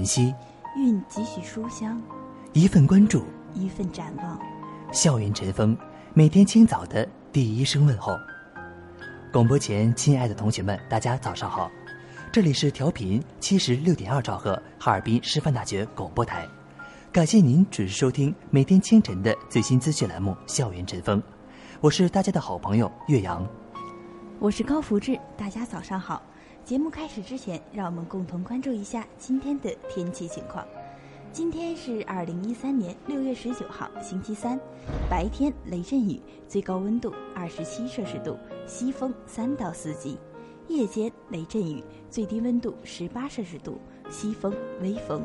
晨曦，蕴几许书香，一份关注，一份展望。校园晨风，每天清早的第一声问候。广播前，亲爱的同学们，大家早上好！这里是调频七十六点二兆赫哈尔滨师范大学广播台，感谢您准时收听每天清晨的最新资讯栏目《校园晨风》，我是大家的好朋友岳阳，我是高福志，大家早上好。节目开始之前，让我们共同关注一下今天的天气情况。今天是二零一三年六月十九号，星期三，白天雷阵雨，最高温度二十七摄氏度，西风三到四级；夜间雷阵雨，最低温度十八摄氏度，西风微风。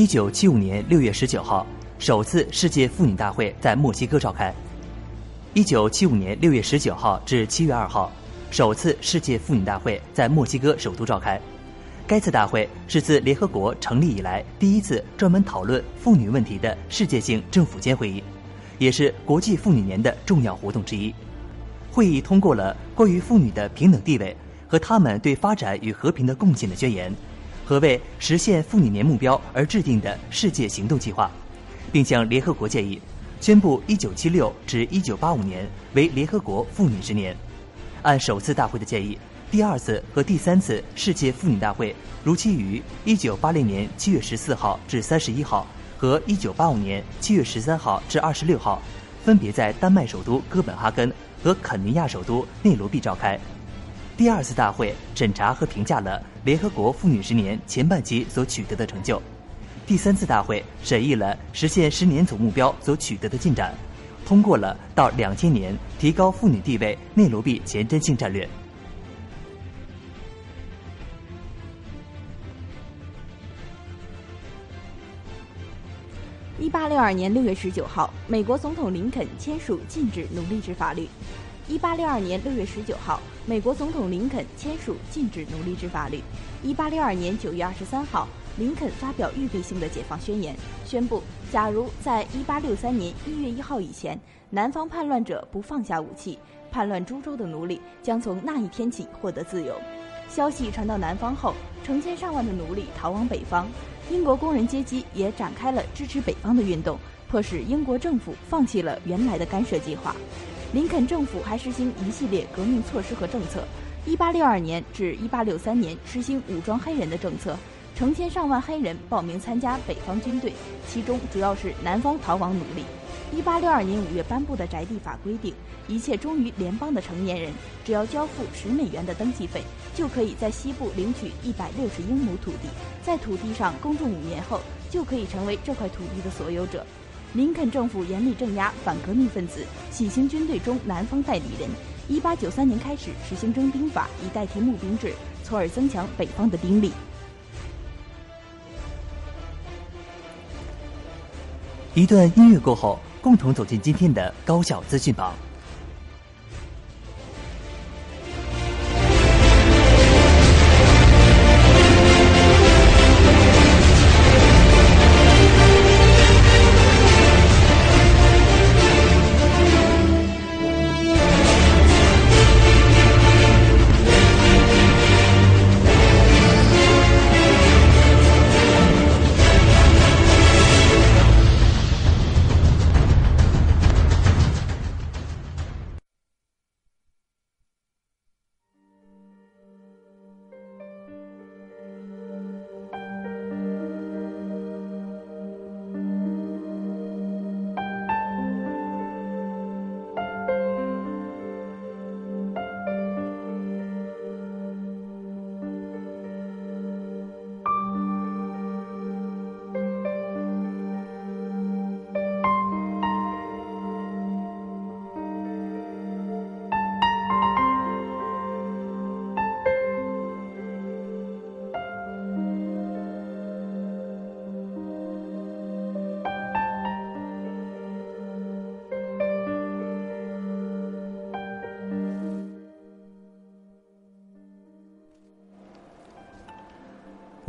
一九七五年六月十九号，首次世界妇女大会在墨西哥召开。一九七五年六月十九号至七月二号，首次世界妇女大会在墨西哥首都召开。该次大会是自联合国成立以来第一次专门讨论妇女问题的世界性政府间会议，也是国际妇女年的重要活动之一。会议通过了关于妇女的平等地位和她们对发展与和平的贡献的宣言。和为实现妇女年目标而制定的世界行动计划，并向联合国建议，宣布1976至1985年为联合国妇女之年。按首次大会的建议，第二次和第三次世界妇女大会如期于1980年7月14号至31号和1985年7月13号至26号分别在丹麦首都哥本哈根和肯尼亚首都内罗毕召开。第二次大会审查和评价了联合国妇女十年前半期所取得的成就。第三次大会审议了实现十年总目标所取得的进展，通过了到两千年提高妇女地位内罗毕前瞻性战略。一八六二年六月十九号，美国总统林肯签署禁止奴隶制法律。一八六二年六月十九号，美国总统林肯签署禁止奴隶制法律。一八六二年九月二十三号，林肯发表预备性的解放宣言，宣布，假如在一八六三年一月一号以前，南方叛乱者不放下武器，叛乱株洲的奴隶将从那一天起获得自由。消息传到南方后，成千上万的奴隶逃往北方。英国工人阶级也展开了支持北方的运动，迫使英国政府放弃了原来的干涉计划。林肯政府还实行一系列革命措施和政策。1862年至1863年实行武装黑人的政策，成千上万黑人报名参加北方军队，其中主要是南方逃亡奴隶。1862年5月颁布的宅地法规定，一切忠于联邦的成年人，只要交付十美元的登记费，就可以在西部领取160英亩土地，在土地上耕种五年后，就可以成为这块土地的所有者。林肯政府严厉镇压反革命分子，洗清军队中南方代理人。一八九三年开始实行征兵法，以代替募兵制，从而增强北方的兵力。一段音乐过后。共同走进今天的高校资讯榜。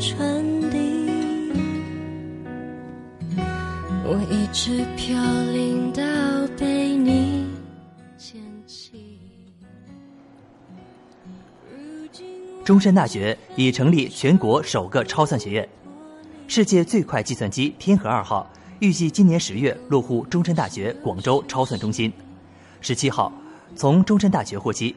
春我一直飘零到被你捡起。中山大学已成立全国首个超算学院，世界最快计算机“天河二号”预计今年十月落户中山大学广州超算中心。十七号，从中山大学获悉，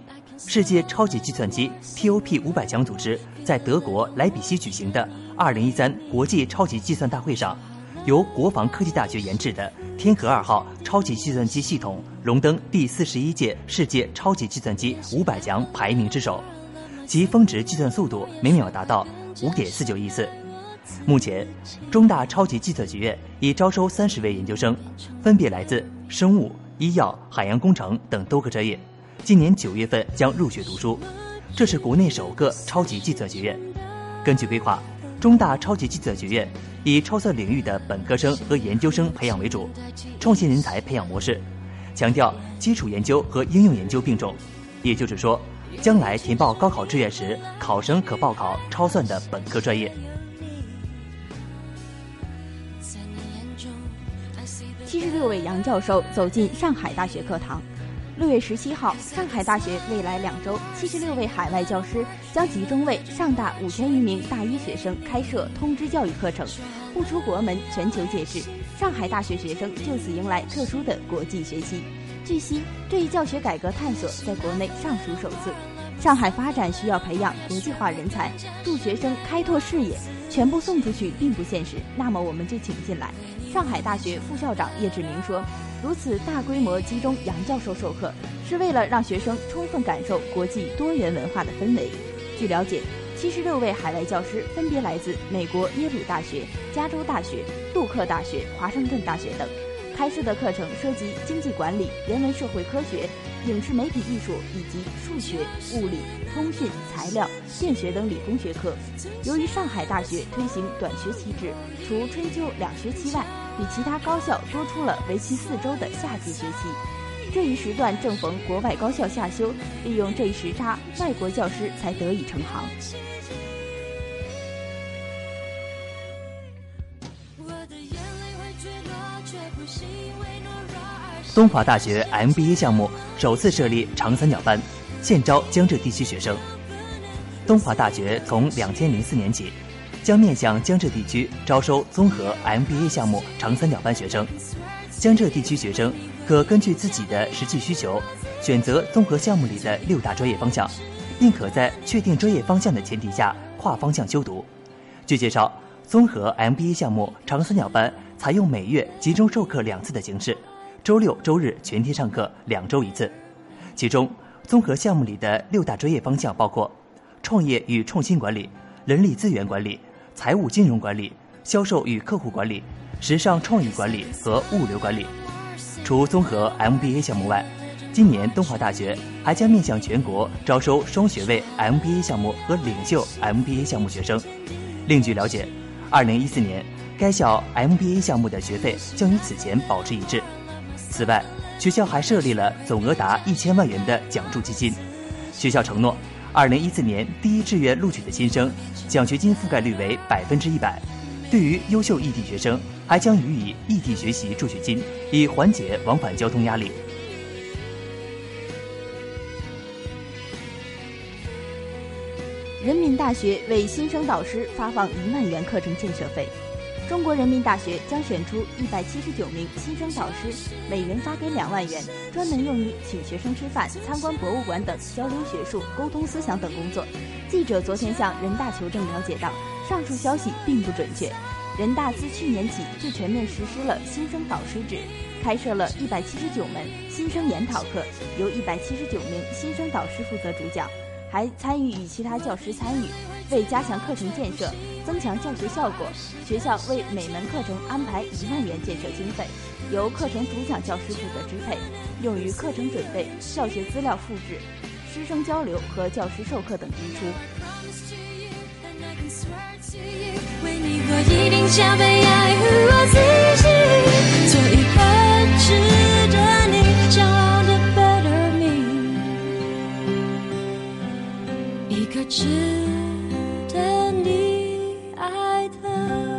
世界超级计算机 TOP 五百强组织在德国莱比锡举行的二零一三国际超级计算大会上。由国防科技大学研制的天河二号超级计算机系统荣登第四十一届世界超级计算机五百强排名之首，其峰值计算速度每秒达到五点四九亿次。目前，中大超级计算学院已招收三十位研究生，分别来自生物、医药、海洋工程等多个专业，今年九月份将入学读书。这是国内首个超级计算学院。根据规划。中大超级计算学院以超算领域的本科生和研究生培养为主，创新人才培养模式，强调基础研究和应用研究并重。也就是说，将来填报高考志愿时，考生可报考超算的本科专业。七十六位杨教授走进上海大学课堂。六月十七号，上海大学未来两周，七十六位海外教师将集中为上大五千余名大一学生开设通知教育课程，不出国门，全球皆知。上海大学学生就此迎来特殊的国际学期。据悉，这一教学改革探索在国内尚属首次。上海发展需要培养国际化人才，助学生开拓视野，全部送出去并不现实。那么我们就请进来。上海大学副校长叶志明说：“如此大规模集中杨教授授课，是为了让学生充分感受国际多元文化的氛围。”据了解，七十六位海外教师分别来自美国耶鲁大学、加州大学、杜克大学、华盛顿大学等。开设的课程涉及经济管理、人文社会科学、影视媒体艺术以及数学、物理、通讯、材料、电学等理工学科。由于上海大学推行短学期制，除春秋两学期外，比其他高校多出了为期四周的夏季学期。这一时段正逢国外高校夏休，利用这一时差，外国教师才得以成行。东华大学 MBA 项目首次设立长三角班，现招江浙地区学生。东华大学从两千零四年起，将面向江浙地区招收综合 MBA 项目长三角班学生。江浙地区学生可根据自己的实际需求，选择综合项目里的六大专业方向，并可在确定专业方向的前提下跨方向修读。据介绍，综合 MBA 项目长三角班采用每月集中授课两次的形式。周六、周日全天上课，两周一次。其中，综合项目里的六大专业方向包括：创业与创新管理、人力资源管理、财务金融管理、销售与客户管理、时尚创意管理和物流管理。除综合 MBA 项目外，今年东华大学还将面向全国招收双学位 MBA 项目和领袖 MBA 项目学生。另据了解，二零一四年该校 MBA 项目的学费将与此前保持一致。此外，学校还设立了总额达一千万元的奖助基金。学校承诺，二零一四年第一志愿录取的新生，奖学金覆盖率为百分之一百。对于优秀异地学生，还将予以异地学习助学金，以缓解往返交通压力。人民大学为新生导师发放一万元课程建设费。中国人民大学将选出一百七十九名新生导师，每人发给两万元，专门用于请学生吃饭、参观博物馆等交流学术、沟通思想等工作。记者昨天向人大求证了解到，上述消息并不准确。人大自去年起就全面实施了新生导师制，开设了一百七十九门新生研讨课，由一百七十九名新生导师负责主讲，还参与与其他教师参与，为加强课程建设。增强教学效果，学校为每门课程安排一万元建设经费，由课程主讲教师负责支配，用于课程准备、教学资料复制、师生交流和教师授课等支出。为你，我一定将被爱我自己，做一个一个值得你爱的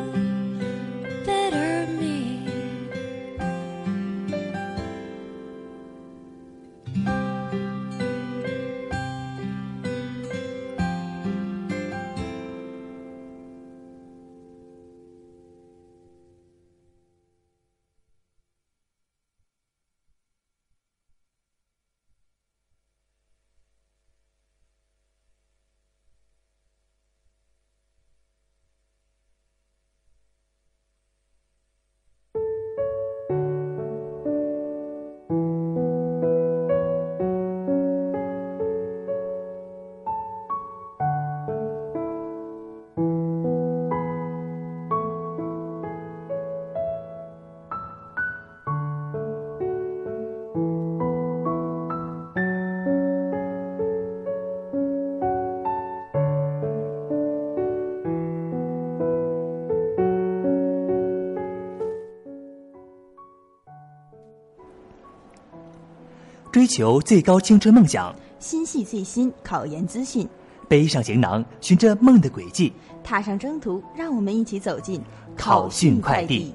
追求最高青春梦想，心系最新考研资讯，背上行囊，循着梦的轨迹，踏上征途。让我们一起走进考讯快递。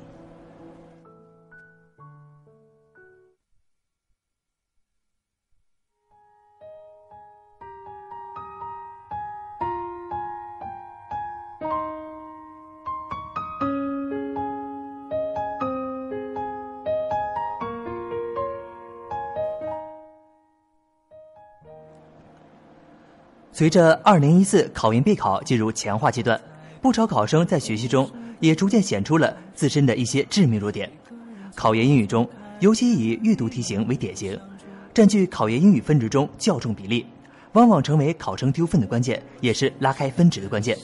随着2014考研备考进入强化阶段，不少考生在学习中也逐渐显出了自身的一些致命弱点。考研英语中，尤其以阅读题型为典型，占据考研英语分值中较重比例，往往成为考生丢分的关键，也是拉开分值的关键。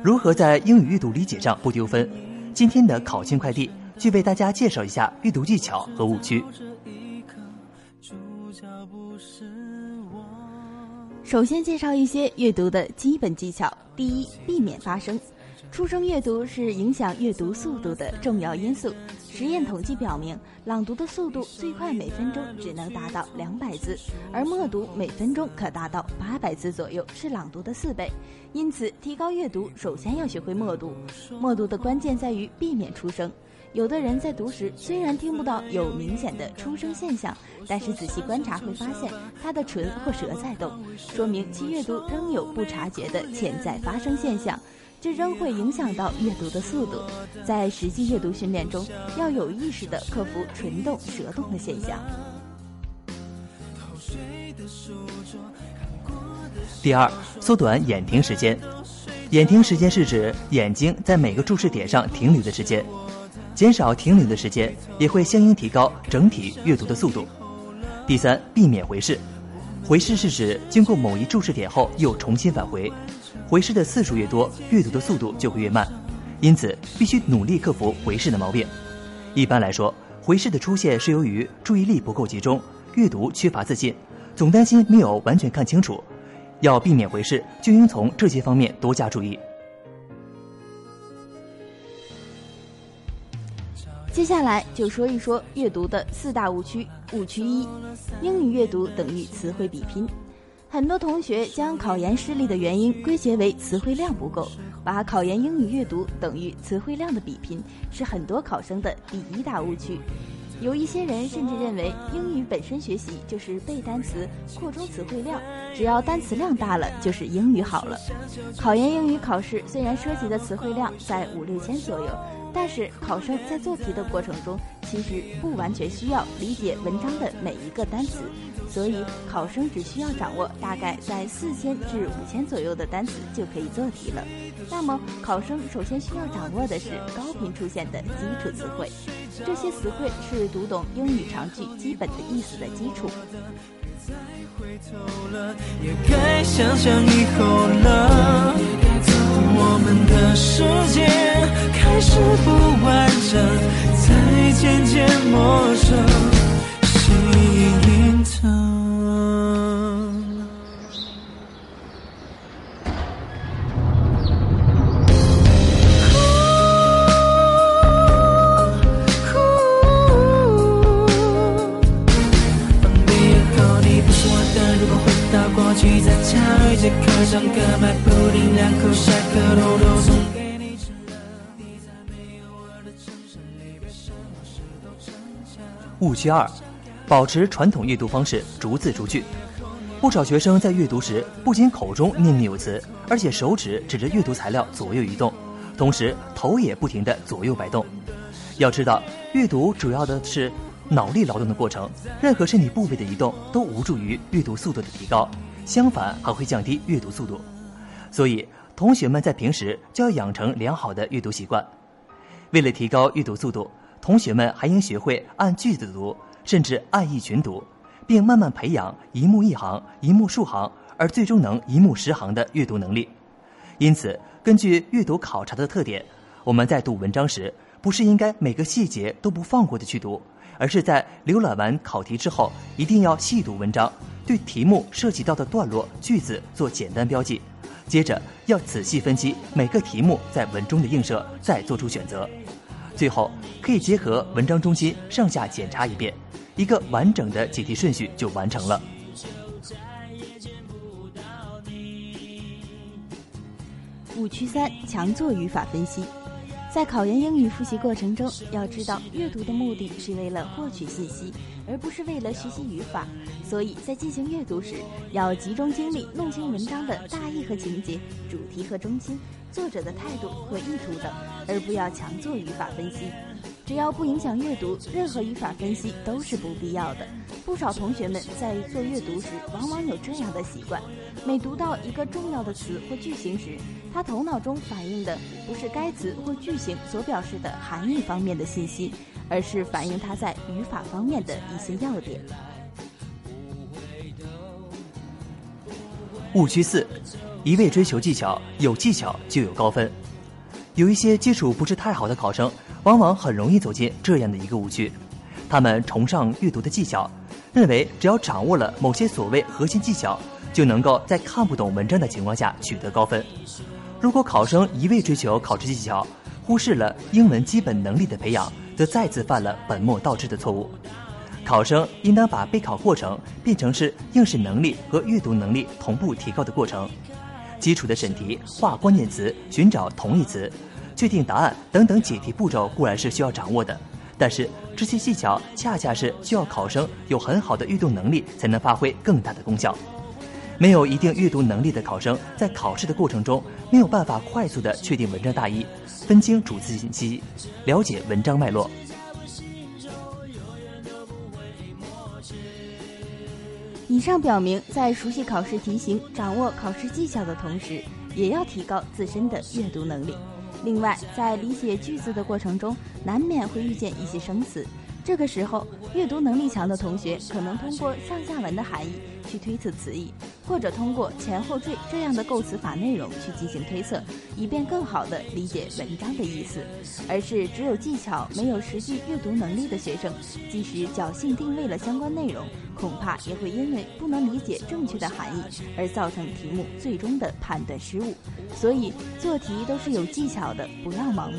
如何在英语阅读理解上不丢分？今天的考勤快递就为大家介绍一下阅读技巧和误区。首先介绍一些阅读的基本技巧。第一，避免发声。出声阅读是影响阅读速度的重要因素。实验统计表明，朗读的速度最快每分钟只能达到两百字，而默读每分钟可达到八百字左右，是朗读的四倍。因此，提高阅读首先要学会默读。默读的关键在于避免出声。有的人在读时虽然听不到有明显的出声现象，但是仔细观察会发现他的唇或舌在动，说明其阅读仍有不察觉的潜在发声现象，这仍会影响到阅读的速度。在实际阅读训练中，要有意识地克服唇动、舌动的现象。第二，缩短眼停时间。眼停时间是指眼睛在每个注视点上停留的时间。减少停留的时间，也会相应提高整体阅读的速度。第三，避免回视。回视是指经过某一注视点后又重新返回，回视的次数越多，阅读的速度就会越慢。因此，必须努力克服回视的毛病。一般来说，回视的出现是由于注意力不够集中，阅读缺乏自信，总担心没有完全看清楚。要避免回视，就应从这些方面多加注意。接下来就说一说阅读的四大误区。误区一：英语阅读等于词汇比拼。很多同学将考研失利的原因归结为词汇量不够，把考研英语阅读等于词汇量的比拼，是很多考生的第一大误区。有一些人甚至认为，英语本身学习就是背单词、扩充词汇量，只要单词量大了，就是英语好了。考研英语考试虽然涉及的词汇量在五六千左右。但是考生在做题的过程中，其实不完全需要理解文章的每一个单词，所以考生只需要掌握大概在四千至五千左右的单词就可以做题了。那么，考生首先需要掌握的是高频出现的基础词汇，这些词汇是读懂英语长句基本的意思的基础。也该想想以后了。我们的世界开始不完整，才渐渐陌生，误区二：保持传统阅读方式，逐字逐句。不少学生在阅读时，不仅口中念念有词，而且手指指着阅读材料左右移动，同时头也不停地左右摆动。要知道，阅读主要的是脑力劳动的过程，任何身体部位的移动都无助于阅读速度的提高，相反还会降低阅读速度。所以，同学们在平时就要养成良好的阅读习惯。为了提高阅读速度，同学们还应学会按句子读，甚至按一群读，并慢慢培养一目一行、一目数行，而最终能一目十行的阅读能力。因此，根据阅读考察的特点，我们在读文章时，不是应该每个细节都不放过的去读，而是在浏览完考题之后，一定要细读文章，对题目涉及到的段落、句子做简单标记。接着要仔细分析每个题目在文中的映射，再做出选择。最后可以结合文章中心上下检查一遍，一个完整的解题顺序就完成了。误区三：强做语法分析。在考研英语复习过程中，要知道阅读的目的是为了获取信息，而不是为了学习语法。所以在进行阅读时，要集中精力弄清文章的大意和情节、主题和中心、作者的态度和意图等，而不要强做语法分析。只要不影响阅读，任何语法分析都是不必要的。不少同学们在做阅读时，往往有这样的习惯：每读到一个重要的词或句型时，他头脑中反映的不是该词或句型所表示的含义方面的信息，而是反映他在语法方面的一些要点。误区四：一味追求技巧，有技巧就有高分。有一些基础不是太好的考生，往往很容易走进这样的一个误区。他们崇尚阅读的技巧，认为只要掌握了某些所谓核心技巧，就能够在看不懂文章的情况下取得高分。如果考生一味追求考试技巧，忽视了英文基本能力的培养，则再次犯了本末倒置的错误。考生应当把备考过程变成是应试能力和阅读能力同步提高的过程。基础的审题、画关键词、寻找同义词、确定答案等等解题步骤固然是需要掌握的，但是这些技巧恰恰是需要考生有很好的阅读能力才能发挥更大的功效。没有一定阅读能力的考生，在考试的过程中没有办法快速的确定文章大意，分清主次信息，了解文章脉络。以上表明，在熟悉考试题型、掌握考试技巧的同时，也要提高自身的阅读能力。另外，在理解句子的过程中，难免会遇见一些生词，这个时候，阅读能力强的同学可能通过上下文的含义去推测词义，或者通过前后缀这样的构词法内容去进行推测，以便更好地理解文章的意思。而是只有技巧没有实际阅读能力的学生，即使侥幸定位了相关内容。恐怕也会因为不能理解正确的含义而造成题目最终的判断失误。所以做题都是有技巧的，不要盲目。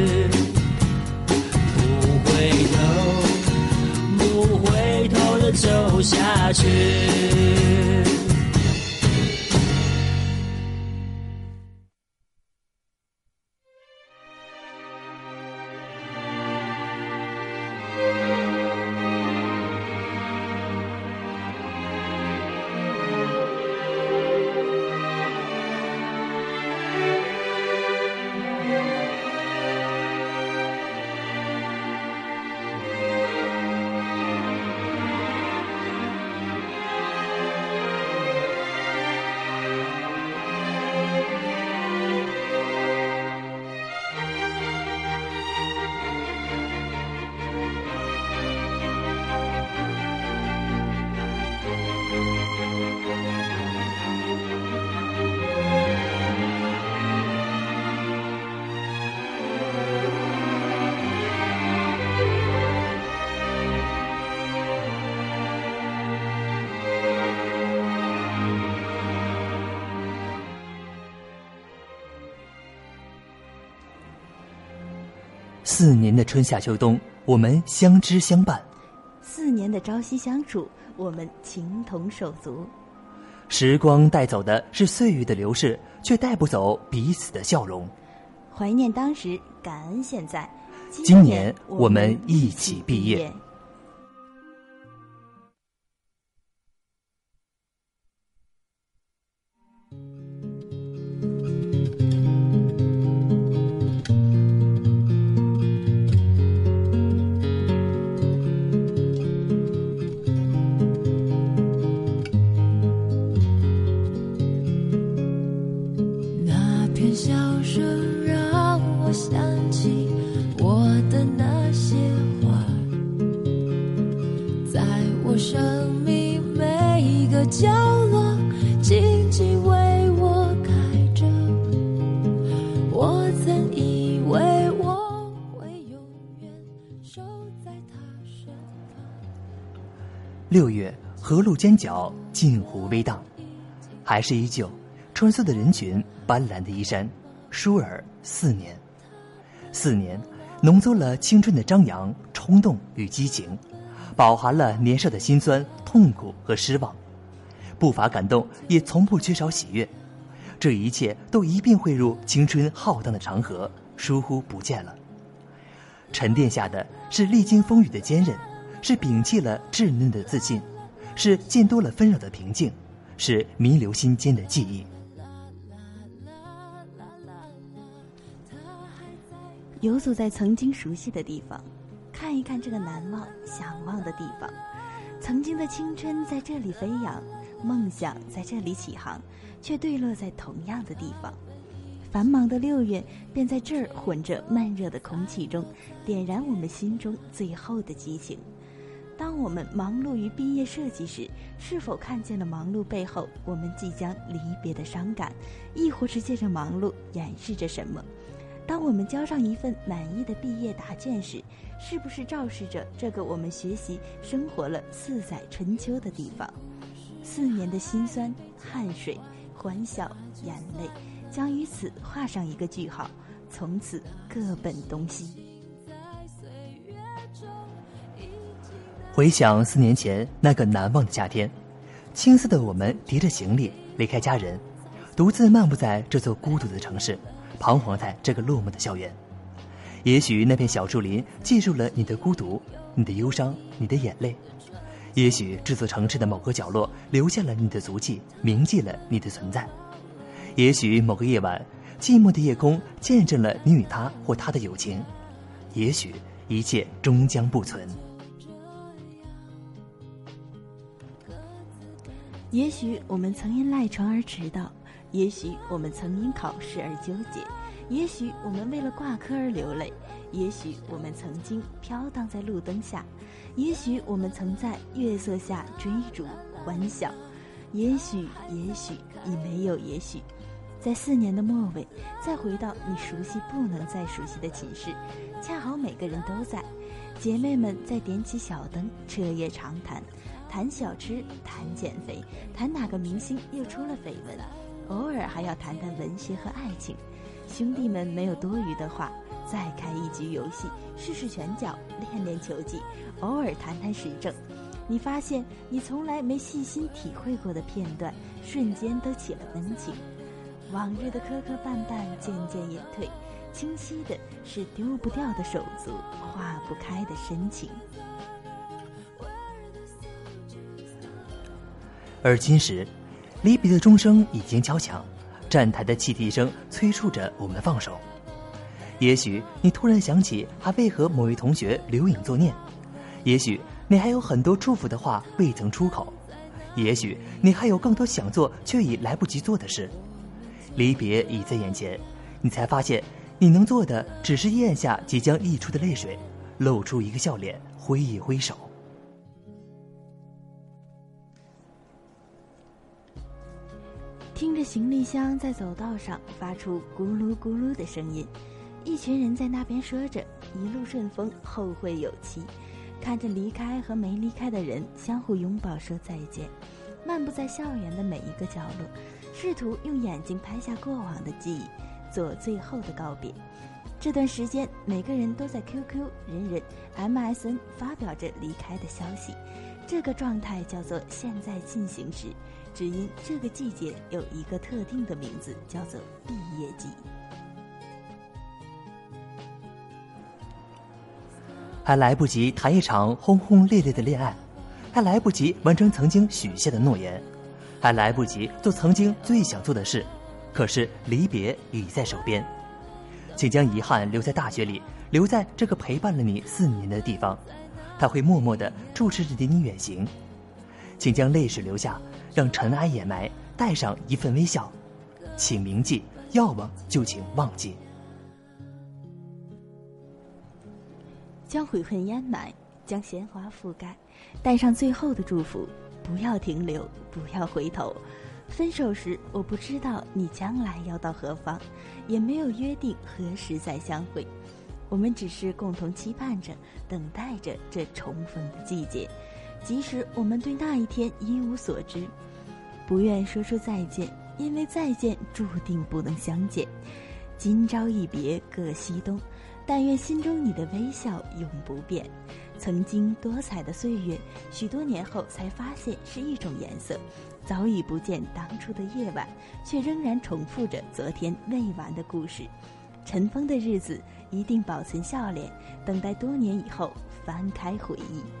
下四年的春夏秋冬，我们相知相伴；四年的朝夕相处，我们情同手足。时光带走的是岁月的流逝，却带不走彼此的笑容。怀念当时，感恩现在。今年我们一起毕业。角落，静静为我开着。我曾以为我会永远守在他身旁六月，河路尖角，镜湖微荡，还是依旧，穿梭的人群，斑斓的衣衫。舒尔四年，四年，浓缩了青春的张扬、冲动与激情，饱含了年少的辛酸、痛苦和失望，不乏感动，也从不缺少喜悦。这一切都一并汇入青春浩荡的长河，疏忽不见了。沉淀下的是历经风雨的坚韧，是摒弃了稚嫩的自信，是见多了纷扰的平静，是弥留心间的记忆。游走在曾经熟悉的地方，看一看这个难忘、想忘的地方。曾经的青春在这里飞扬，梦想在这里起航，却坠落在同样的地方。繁忙的六月便在这儿混着闷热的空气中，点燃我们心中最后的激情。当我们忙碌于毕业设计时，是否看见了忙碌背后我们即将离别的伤感？亦或是借着忙碌掩饰着什么？当我们交上一份满意的毕业答卷时，是不是昭示着这个我们学习生活了四载春秋的地方？四年的辛酸、汗水、欢笑、眼泪，将于此画上一个句号，从此各奔东西。回想四年前那个难忘的夏天，青涩的我们提着行李离开家人，独自漫步在这座孤独的城市。彷徨在这个落寞的校园，也许那片小树林记住了你的孤独、你的忧伤、你的眼泪；也许这座城市的某个角落留下了你的足迹，铭记了你的存在；也许某个夜晚，寂寞的夜空见证了你与他或他的友情；也许一切终将不存；也许我们曾因赖床而迟到。也许我们曾因考试而纠结，也许我们为了挂科而流泪，也许我们曾经飘荡在路灯下，也许我们曾在月色下追逐欢笑，也许，也许已没有也许，在四年的末尾，再回到你熟悉不能再熟悉的寝室，恰好每个人都在，姐妹们在点起小灯，彻夜长谈，谈小吃，谈减肥，谈哪个明星又出了绯闻。偶尔还要谈谈文学和爱情，兄弟们没有多余的话，再开一局游戏，试试拳脚，练练球技，偶尔谈谈时政。你发现你从来没细心体会过的片段，瞬间都起了温情。往日的磕磕绊绊渐渐隐退，清晰的是丢不掉的手足，化不开的深情。而今时。离别的钟声已经敲响，站台的汽笛声催促着我们放手。也许你突然想起还未和某位同学留影作念，也许你还有很多祝福的话未曾出口，也许你还有更多想做却已来不及做的事。离别已在眼前，你才发现你能做的只是咽下即将溢出的泪水，露出一个笑脸，挥一挥手。听着行李箱在走道上发出咕噜咕噜的声音，一群人在那边说着“一路顺风，后会有期”，看着离开和没离开的人相互拥抱说再见，漫步在校园的每一个角落，试图用眼睛拍下过往的记忆，做最后的告别。这段时间，每个人都在 QQ、人人、MSN 发表着离开的消息，这个状态叫做现在进行时。只因这个季节有一个特定的名字，叫做毕业季。还来不及谈一场轰轰烈烈的恋爱，还来不及完成曾经许下的诺言，还来不及做曾经最想做的事，可是离别已在手边。请将遗憾留在大学里，留在这个陪伴了你四年的地方，他会默默的注视着你远行。请将泪水留下。让尘埃掩埋，带上一份微笑，请铭记，要忘就请忘记。将悔恨掩埋，将鲜花覆盖，带上最后的祝福，不要停留，不要回头。分手时，我不知道你将来要到何方，也没有约定何时再相会，我们只是共同期盼着，等待着这重逢的季节。即使我们对那一天一无所知，不愿说出再见，因为再见注定不能相见。今朝一别各西东，但愿心中你的微笑永不变。曾经多彩的岁月，许多年后才发现是一种颜色。早已不见当初的夜晚，却仍然重复着昨天未完的故事。尘封的日子，一定保存笑脸，等待多年以后翻开回忆。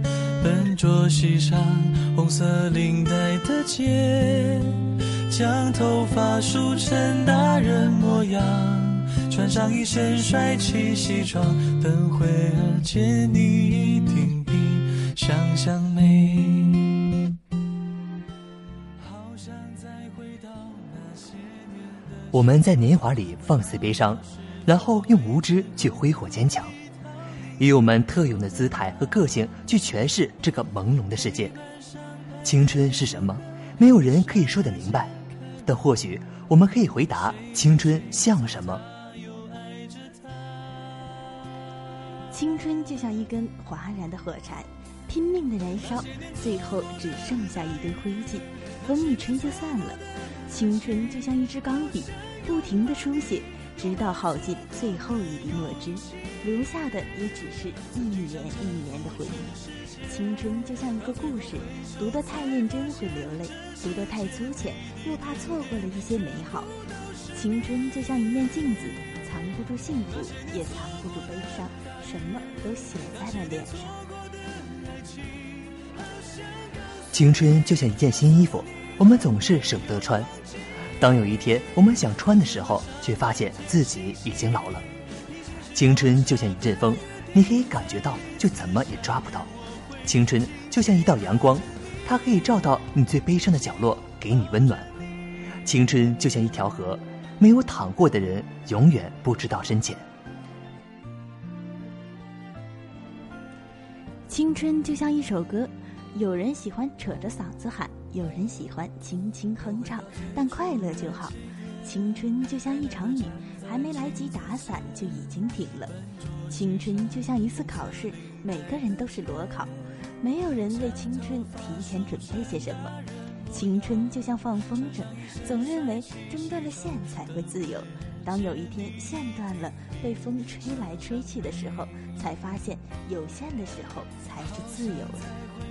笨拙系上红色领带的结，将头发梳成大人模样，穿上一身帅气西装，等会儿见你一定比想象美。好想再回到那些年的我们在年华里放肆悲伤，然后用无知去挥霍坚强。以我们特有的姿态和个性去诠释这个朦胧的世界。青春是什么？没有人可以说得明白，但或许我们可以回答：青春像什么？青春就像一根哗然的火柴，拼命的燃烧，最后只剩下一堆灰烬，风一吹就散了。青春就像一支钢笔，不停的书写。直到耗尽最后一滴墨汁，留下的也只是一年一年的回忆。青春就像一个故事，读得太认真会流泪，读得太粗浅又怕错过了一些美好。青春就像一面镜子，藏不住幸福，也藏不住悲伤，什么都写在了脸上。青春就像一件新衣服，我们总是舍不得穿。当有一天我们想穿的时候，却发现自己已经老了。青春就像一阵风，你可以感觉到，却怎么也抓不到。青春就像一道阳光，它可以照到你最悲伤的角落，给你温暖。青春就像一条河，没有淌过的人永远不知道深浅。青春就像一首歌，有人喜欢扯着嗓子喊。有人喜欢轻轻哼唱，但快乐就好。青春就像一场雨，还没来及打伞就已经停了。青春就像一次考试，每个人都是裸考，没有人为青春提前准备些什么。青春就像放风筝，总认为挣断了线才会自由，当有一天线断了，被风吹来吹去的时候，才发现有线的时候才是自由的。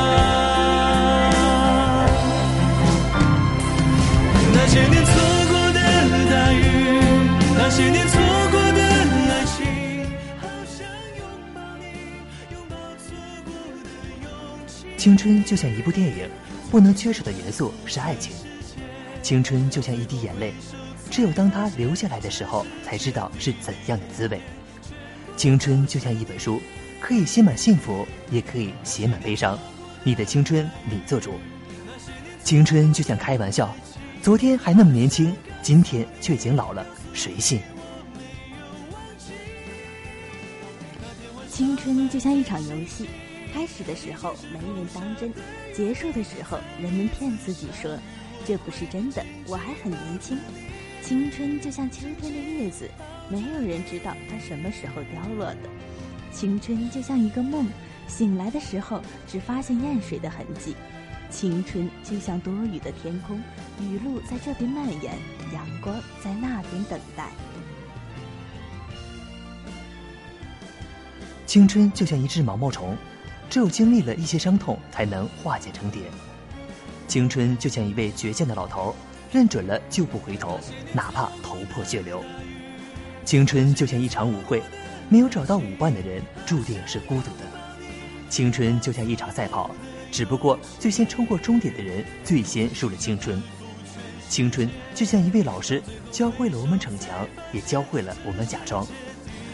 青春就像一部电影，不能缺少的元素是爱情。青春就像一滴眼泪，只有当它流下来的时候，才知道是怎样的滋味。青春就像一本书，可以写满幸福，也可以写满悲伤。你的青春，你做主。青春就像开玩笑，昨天还那么年轻，今天却已经老了，谁信？青春就像一场游戏，开始的时候没人当真，结束的时候人们骗自己说这不是真的，我还很年轻。青春就像秋天的叶子，没有人知道它什么时候凋落的。青春就像一个梦，醒来的时候只发现艳水的痕迹。青春就像多雨的天空，雨露在这边蔓延，阳光在那边等待。青春就像一只毛毛虫，只有经历了一些伤痛，才能化茧成蝶。青春就像一位倔强的老头，认准了就不回头，哪怕头破血流。青春就像一场舞会，没有找到舞伴的人，注定是孤独的。青春就像一场赛跑，只不过最先冲过终点的人，最先输了青春。青春就像一位老师，教会了我们逞强，也教会了我们假装，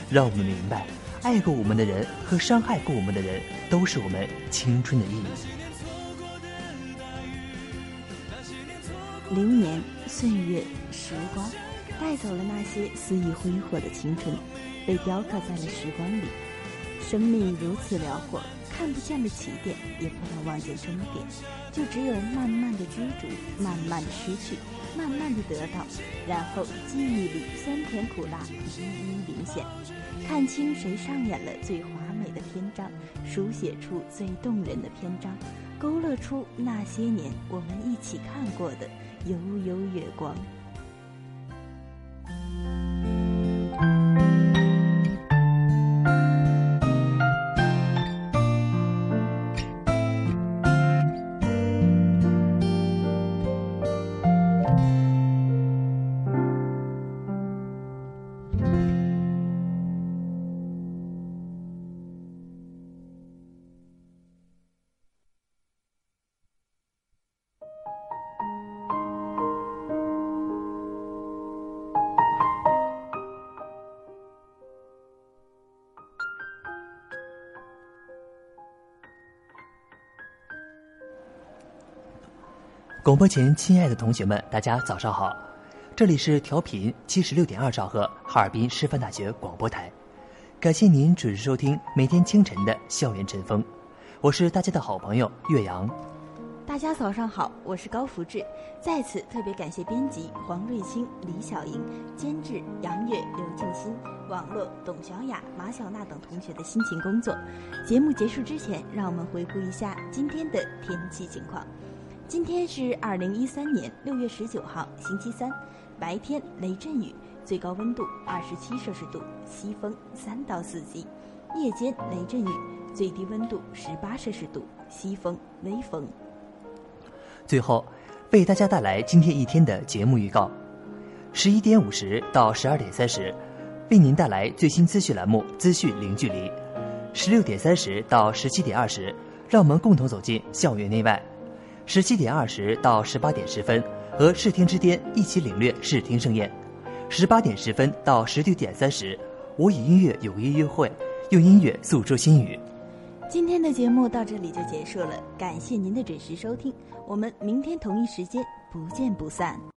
让我们明白。爱过我们的人和伤害过我们的人，都是我们青春的意义。流年、岁月、时光，带走了那些肆意挥霍的青春，被雕刻在了时光里。生命如此辽阔，看不见的起点，也不能望见终点，就只有慢慢的追逐，慢慢的失去，慢慢的得到，然后记忆里酸甜苦辣一一临现。看清谁上演了最华美的篇章，书写出最动人的篇章，勾勒出那些年我们一起看过的悠悠月光。广播前，亲爱的同学们，大家早上好！这里是调频七十六点二兆赫，哈尔滨师范大学广播台。感谢您准时收听每天清晨的校园晨风，我是大家的好朋友岳阳。大家早上好，我是高福志。在此特别感谢编辑黄瑞清、李小莹，监制杨月、刘静心，网络董小雅、马小娜等同学的辛勤工作。节目结束之前，让我们回顾一下今天的天气情况。今天是二零一三年六月十九号，星期三，白天雷阵雨，最高温度二十七摄氏度，西风三到四级；夜间雷阵雨，最低温度十八摄氏度，西风微风。最后，为大家带来今天一天的节目预告：十一点五十到十二点三十，为您带来最新资讯栏目《资讯零距离》；十六点三十到十七点二十，让我们共同走进校园内外。十七点二十到十八点十分，和视听之巅一起领略视听盛宴；十八点十分到十九点三十，我与音乐有约约会，用音乐诉说心语。今天的节目到这里就结束了，感谢您的准时收听，我们明天同一时间不见不散。